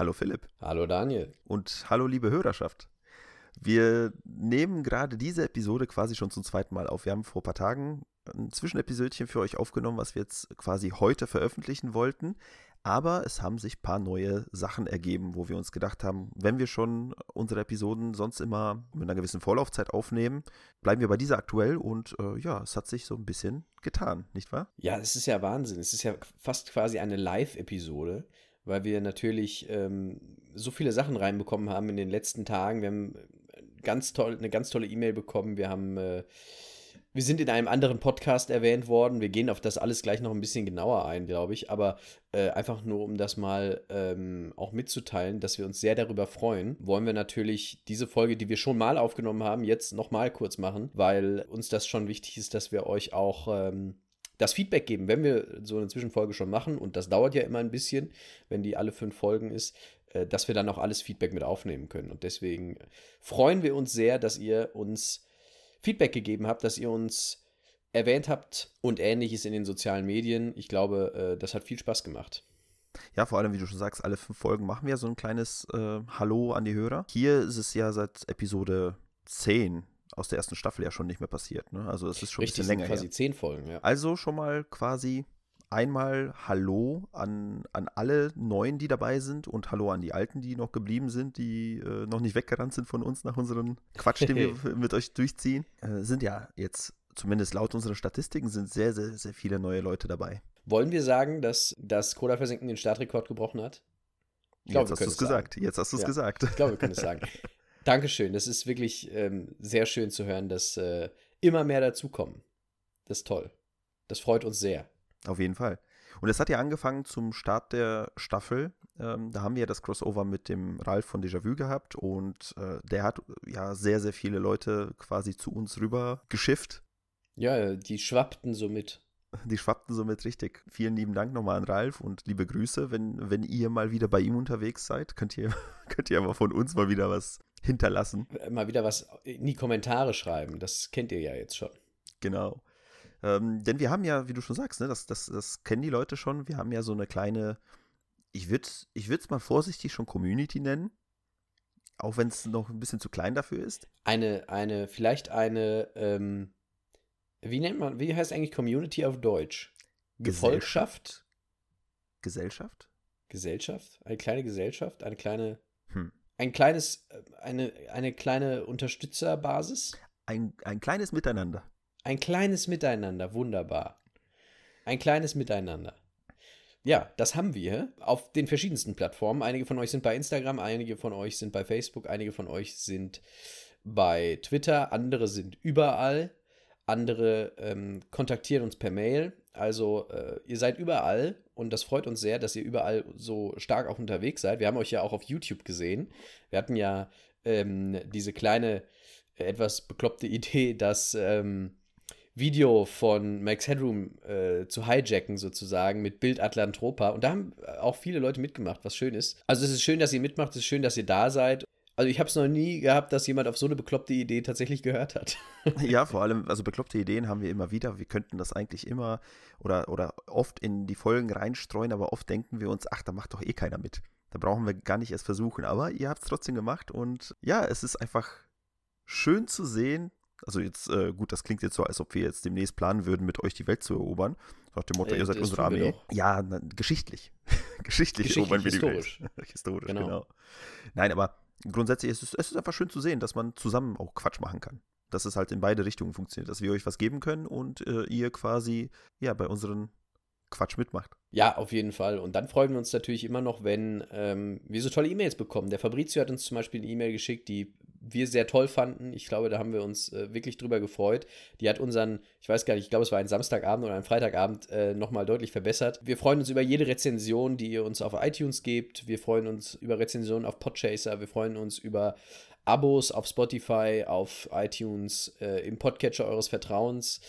Hallo Philipp. Hallo Daniel. Und hallo liebe Hörerschaft. Wir nehmen gerade diese Episode quasi schon zum zweiten Mal auf. Wir haben vor ein paar Tagen ein Zwischenepisodchen für euch aufgenommen, was wir jetzt quasi heute veröffentlichen wollten. Aber es haben sich ein paar neue Sachen ergeben, wo wir uns gedacht haben, wenn wir schon unsere Episoden sonst immer mit einer gewissen Vorlaufzeit aufnehmen, bleiben wir bei dieser aktuell und äh, ja, es hat sich so ein bisschen getan, nicht wahr? Ja, es ist ja Wahnsinn. Es ist ja fast quasi eine Live-Episode, weil wir natürlich ähm, so viele Sachen reinbekommen haben in den letzten Tagen. Wir haben ganz toll, eine ganz tolle E-Mail bekommen. Wir haben äh, wir sind in einem anderen Podcast erwähnt worden. Wir gehen auf das alles gleich noch ein bisschen genauer ein, glaube ich. Aber äh, einfach nur, um das mal ähm, auch mitzuteilen, dass wir uns sehr darüber freuen, wollen wir natürlich diese Folge, die wir schon mal aufgenommen haben, jetzt nochmal kurz machen, weil uns das schon wichtig ist, dass wir euch auch ähm, das Feedback geben, wenn wir so eine Zwischenfolge schon machen. Und das dauert ja immer ein bisschen, wenn die alle fünf Folgen ist äh, dass wir dann auch alles Feedback mit aufnehmen können. Und deswegen freuen wir uns sehr, dass ihr uns Feedback gegeben habt, dass ihr uns erwähnt habt und ähnliches in den sozialen Medien. Ich glaube, äh, das hat viel Spaß gemacht. Ja, vor allem, wie du schon sagst, alle fünf Folgen machen wir so ein kleines äh, Hallo an die Hörer. Hier ist es ja seit Episode 10 aus der ersten Staffel ja schon nicht mehr passiert. Ne? Also es ist schon Richtig, ein bisschen länger quasi her. zehn Folgen, ja. Also schon mal quasi einmal Hallo an, an alle Neuen, die dabei sind und Hallo an die Alten, die noch geblieben sind, die äh, noch nicht weggerannt sind von uns nach unserem Quatsch, den wir mit euch durchziehen. Äh, sind ja jetzt, zumindest laut unseren Statistiken, sind sehr, sehr, sehr viele neue Leute dabei. Wollen wir sagen, dass das Cola versenken den Startrekord gebrochen hat? Ich glaub, Jetzt hast du es gesagt. Jetzt hast du es ja, gesagt. Ich glaube, wir können es sagen. Dankeschön. Das ist wirklich ähm, sehr schön zu hören, dass äh, immer mehr dazukommen. Das ist toll. Das freut uns sehr. Auf jeden Fall. Und es hat ja angefangen zum Start der Staffel. Ähm, da haben wir ja das Crossover mit dem Ralf von Déjà-vu gehabt und äh, der hat ja sehr, sehr viele Leute quasi zu uns rüber geschifft. Ja, die schwappten so mit. Die schwappten so mit, richtig. Vielen lieben Dank nochmal an Ralf und liebe Grüße. Wenn, wenn ihr mal wieder bei ihm unterwegs seid, könnt ihr, könnt ihr aber von uns mal wieder was hinterlassen. Mal wieder was in die Kommentare schreiben. Das kennt ihr ja jetzt schon. Genau. Ähm, denn wir haben ja, wie du schon sagst, ne, das, das, das kennen die Leute schon, wir haben ja so eine kleine, ich würde es ich mal vorsichtig schon Community nennen, auch wenn es noch ein bisschen zu klein dafür ist. Eine, eine, vielleicht eine, ähm, wie nennt man, wie heißt eigentlich Community auf Deutsch? Gefolgschaft? Gesellschaft? Gesellschaft? Eine kleine Gesellschaft? Eine kleine, hm. Ein kleines, äh, eine, eine kleine Unterstützerbasis? Ein, ein kleines Miteinander. Ein kleines Miteinander, wunderbar. Ein kleines Miteinander. Ja, das haben wir auf den verschiedensten Plattformen. Einige von euch sind bei Instagram, einige von euch sind bei Facebook, einige von euch sind bei Twitter, andere sind überall, andere ähm, kontaktieren uns per Mail. Also äh, ihr seid überall und das freut uns sehr, dass ihr überall so stark auch unterwegs seid. Wir haben euch ja auch auf YouTube gesehen. Wir hatten ja ähm, diese kleine, äh, etwas bekloppte Idee, dass ähm, Video von Max Headroom äh, zu hijacken, sozusagen, mit Bild Atlantropa. Und da haben auch viele Leute mitgemacht, was schön ist. Also es ist schön, dass ihr mitmacht, es ist schön, dass ihr da seid. Also ich habe es noch nie gehabt, dass jemand auf so eine bekloppte Idee tatsächlich gehört hat. ja, vor allem, also bekloppte Ideen haben wir immer wieder. Wir könnten das eigentlich immer oder, oder oft in die Folgen reinstreuen, aber oft denken wir uns, ach, da macht doch eh keiner mit. Da brauchen wir gar nicht erst versuchen. Aber ihr habt es trotzdem gemacht und ja, es ist einfach schön zu sehen, also jetzt, äh, gut, das klingt jetzt so, als ob wir jetzt demnächst planen würden, mit euch die Welt zu erobern. Nach dem Motto, äh, ihr seid unsere Armee. Ja, na, geschichtlich. geschichtlich. geschichtlich erobern wir historisch. die Welt. historisch, genau. genau. Nein, aber grundsätzlich ist es, es ist einfach schön zu sehen, dass man zusammen auch Quatsch machen kann. Dass es halt in beide Richtungen funktioniert, dass wir euch was geben können und äh, ihr quasi ja bei unseren Quatsch mitmacht. Ja, auf jeden Fall. Und dann freuen wir uns natürlich immer noch, wenn ähm, wir so tolle E-Mails bekommen. Der Fabrizio hat uns zum Beispiel eine E-Mail geschickt, die wir sehr toll fanden. Ich glaube, da haben wir uns äh, wirklich drüber gefreut. Die hat unseren, ich weiß gar nicht, ich glaube, es war ein Samstagabend oder ein Freitagabend, äh, nochmal deutlich verbessert. Wir freuen uns über jede Rezension, die ihr uns auf iTunes gebt. Wir freuen uns über Rezensionen auf Podchaser. Wir freuen uns über Abos auf Spotify, auf iTunes, äh, im Podcatcher eures Vertrauens.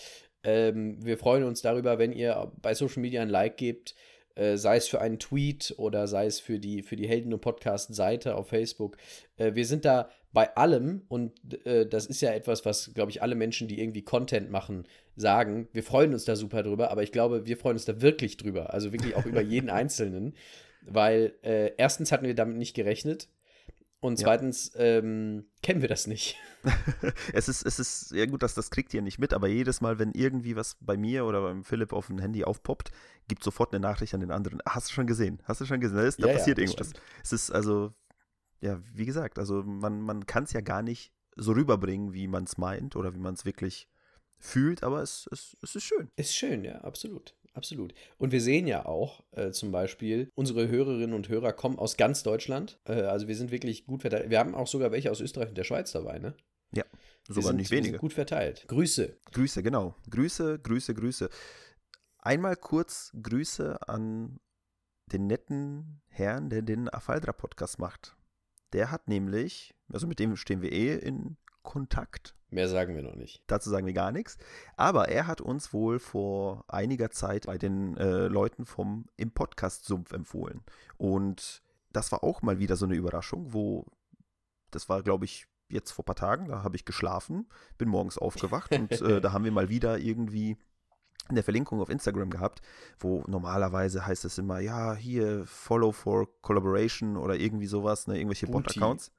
Ähm, wir freuen uns darüber, wenn ihr bei Social Media ein Like gebt. Äh, sei es für einen Tweet oder sei es für die, für die Helden- und Podcast-Seite auf Facebook. Äh, wir sind da bei allem und äh, das ist ja etwas, was, glaube ich, alle Menschen, die irgendwie Content machen, sagen. Wir freuen uns da super drüber, aber ich glaube, wir freuen uns da wirklich drüber. Also wirklich auch über jeden Einzelnen. weil äh, erstens hatten wir damit nicht gerechnet und zweitens ja. ähm, kennen wir das nicht. es ist, es ist, ja gut, dass das kriegt ihr nicht mit, aber jedes Mal, wenn irgendwie was bei mir oder beim Philipp auf dem Handy aufpoppt, gibt sofort eine Nachricht an den anderen. Hast du schon gesehen? Hast du schon gesehen? Da, ist, da ja, passiert ja, irgendwas. Stimmt. Es ist also, ja, wie gesagt, also man, man kann es ja gar nicht so rüberbringen, wie man es meint oder wie man es wirklich fühlt, aber es, es, es ist schön. Ist schön, ja, absolut absolut. Und wir sehen ja auch äh, zum Beispiel, unsere Hörerinnen und Hörer kommen aus ganz Deutschland. Äh, also wir sind wirklich gut verteilt. Wir haben auch sogar welche aus Österreich und der Schweiz dabei, ne? Ja, sogar sind, nicht wenige. gut verteilt. Grüße. Grüße, genau. Grüße, Grüße, Grüße. Einmal kurz Grüße an den netten Herrn, der den Afaldra-Podcast macht. Der hat nämlich, also mit dem stehen wir eh in Kontakt. Mehr sagen wir noch nicht. Dazu sagen wir gar nichts. Aber er hat uns wohl vor einiger Zeit bei den äh, Leuten vom im Podcast Sumpf empfohlen. Und das war auch mal wieder so eine Überraschung, wo das war, glaube ich, jetzt vor ein paar Tagen, da habe ich geschlafen, bin morgens aufgewacht und äh, da haben wir mal wieder irgendwie eine Verlinkung auf Instagram gehabt, wo normalerweise heißt es immer, ja, hier Follow for Collaboration oder irgendwie sowas, ne, irgendwelche Bot-Accounts.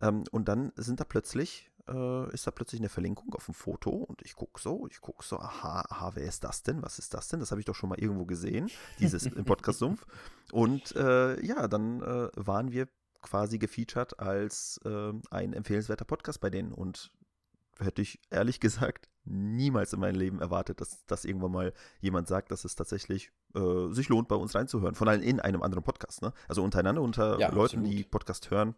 Ähm, und dann sind da plötzlich äh, ist da plötzlich eine Verlinkung auf ein Foto und ich gucke so, ich gucke so, aha, aha, wer ist das denn? Was ist das denn? Das habe ich doch schon mal irgendwo gesehen, dieses im Podcast-Sumpf. Und äh, ja, dann äh, waren wir quasi gefeatured als äh, ein empfehlenswerter Podcast bei denen und hätte ich ehrlich gesagt niemals in meinem Leben erwartet, dass, dass irgendwann mal jemand sagt, dass es tatsächlich äh, sich lohnt, bei uns reinzuhören. Vor allem in einem anderen Podcast. Ne? Also untereinander, unter ja, Leuten, absolut. die Podcast hören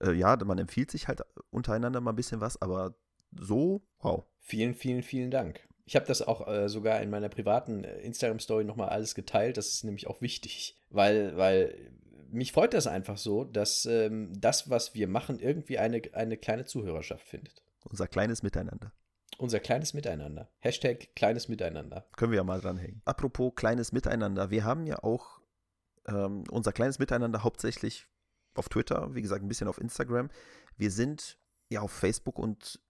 äh, ja, man empfiehlt sich halt untereinander mal ein bisschen was, aber so, wow. Vielen, vielen, vielen Dank. Ich habe das auch äh, sogar in meiner privaten äh, Instagram-Story nochmal alles geteilt. Das ist nämlich auch wichtig, weil, weil mich freut das einfach so, dass ähm, das, was wir machen, irgendwie eine, eine kleine Zuhörerschaft findet. Unser kleines Miteinander. Unser kleines Miteinander. Hashtag kleines Miteinander. Können wir ja mal dranhängen. Apropos kleines Miteinander. Wir haben ja auch ähm, unser kleines Miteinander hauptsächlich auf Twitter, wie gesagt, ein bisschen auf Instagram. Wir sind ja auf Facebook und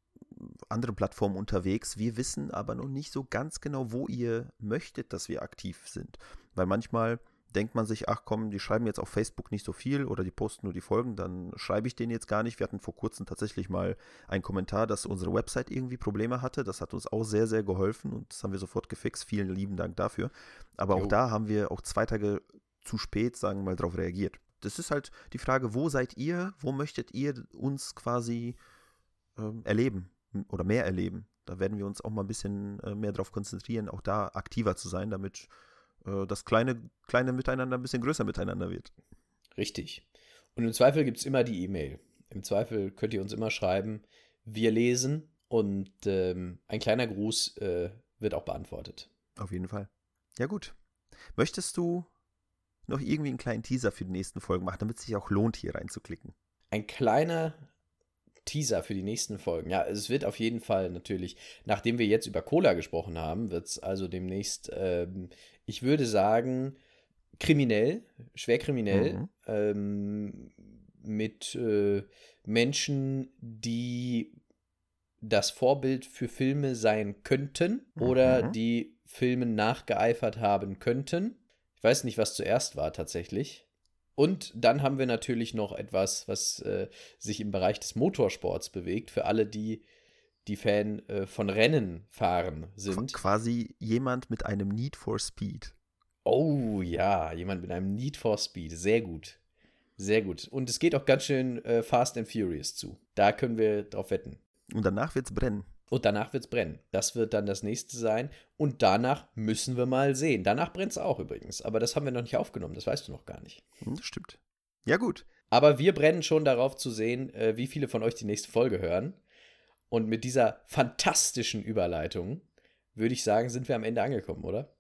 andere Plattformen unterwegs. Wir wissen aber noch nicht so ganz genau, wo ihr möchtet, dass wir aktiv sind. Weil manchmal denkt man sich, ach komm, die schreiben jetzt auf Facebook nicht so viel oder die posten nur die Folgen, dann schreibe ich denen jetzt gar nicht. Wir hatten vor kurzem tatsächlich mal einen Kommentar, dass unsere Website irgendwie Probleme hatte. Das hat uns auch sehr, sehr geholfen und das haben wir sofort gefixt. Vielen lieben Dank dafür. Aber jo. auch da haben wir auch zwei Tage zu spät, sagen wir mal, darauf reagiert das ist halt die Frage, wo seid ihr, wo möchtet ihr uns quasi ähm, erleben oder mehr erleben? Da werden wir uns auch mal ein bisschen äh, mehr darauf konzentrieren, auch da aktiver zu sein, damit äh, das kleine, kleine Miteinander ein bisschen größer miteinander wird. Richtig. Und im Zweifel gibt es immer die E-Mail. Im Zweifel könnt ihr uns immer schreiben, wir lesen und ähm, ein kleiner Gruß äh, wird auch beantwortet. Auf jeden Fall. Ja gut. Möchtest du noch irgendwie einen kleinen Teaser für die nächsten Folgen machen, damit es sich auch lohnt, hier reinzuklicken. Ein kleiner Teaser für die nächsten Folgen. Ja, es wird auf jeden Fall natürlich, nachdem wir jetzt über Cola gesprochen haben, wird es also demnächst, ähm, ich würde sagen, kriminell, schwer kriminell, mhm. ähm, mit äh, Menschen, die das Vorbild für Filme sein könnten oder mhm. die Filmen nachgeeifert haben könnten weiß nicht, was zuerst war tatsächlich. Und dann haben wir natürlich noch etwas, was äh, sich im Bereich des Motorsports bewegt, für alle, die, die Fan äh, von Rennen fahren sind. Quasi jemand mit einem Need for Speed. Oh ja, jemand mit einem Need for Speed. Sehr gut. Sehr gut. Und es geht auch ganz schön äh, Fast and Furious zu. Da können wir drauf wetten. Und danach wird's brennen. Und danach wird es brennen. Das wird dann das nächste sein. Und danach müssen wir mal sehen. Danach brennt es auch übrigens. Aber das haben wir noch nicht aufgenommen. Das weißt du noch gar nicht. Hm, das stimmt. Ja, gut. Aber wir brennen schon darauf zu sehen, äh, wie viele von euch die nächste Folge hören. Und mit dieser fantastischen Überleitung würde ich sagen, sind wir am Ende angekommen, oder?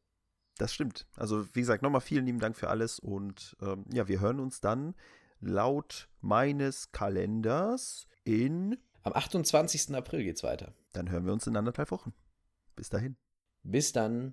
Das stimmt. Also, wie gesagt, nochmal vielen lieben Dank für alles. Und ähm, ja, wir hören uns dann laut meines Kalenders in am 28. April geht's weiter. Dann hören wir uns in anderthalb Wochen. Bis dahin. Bis dann.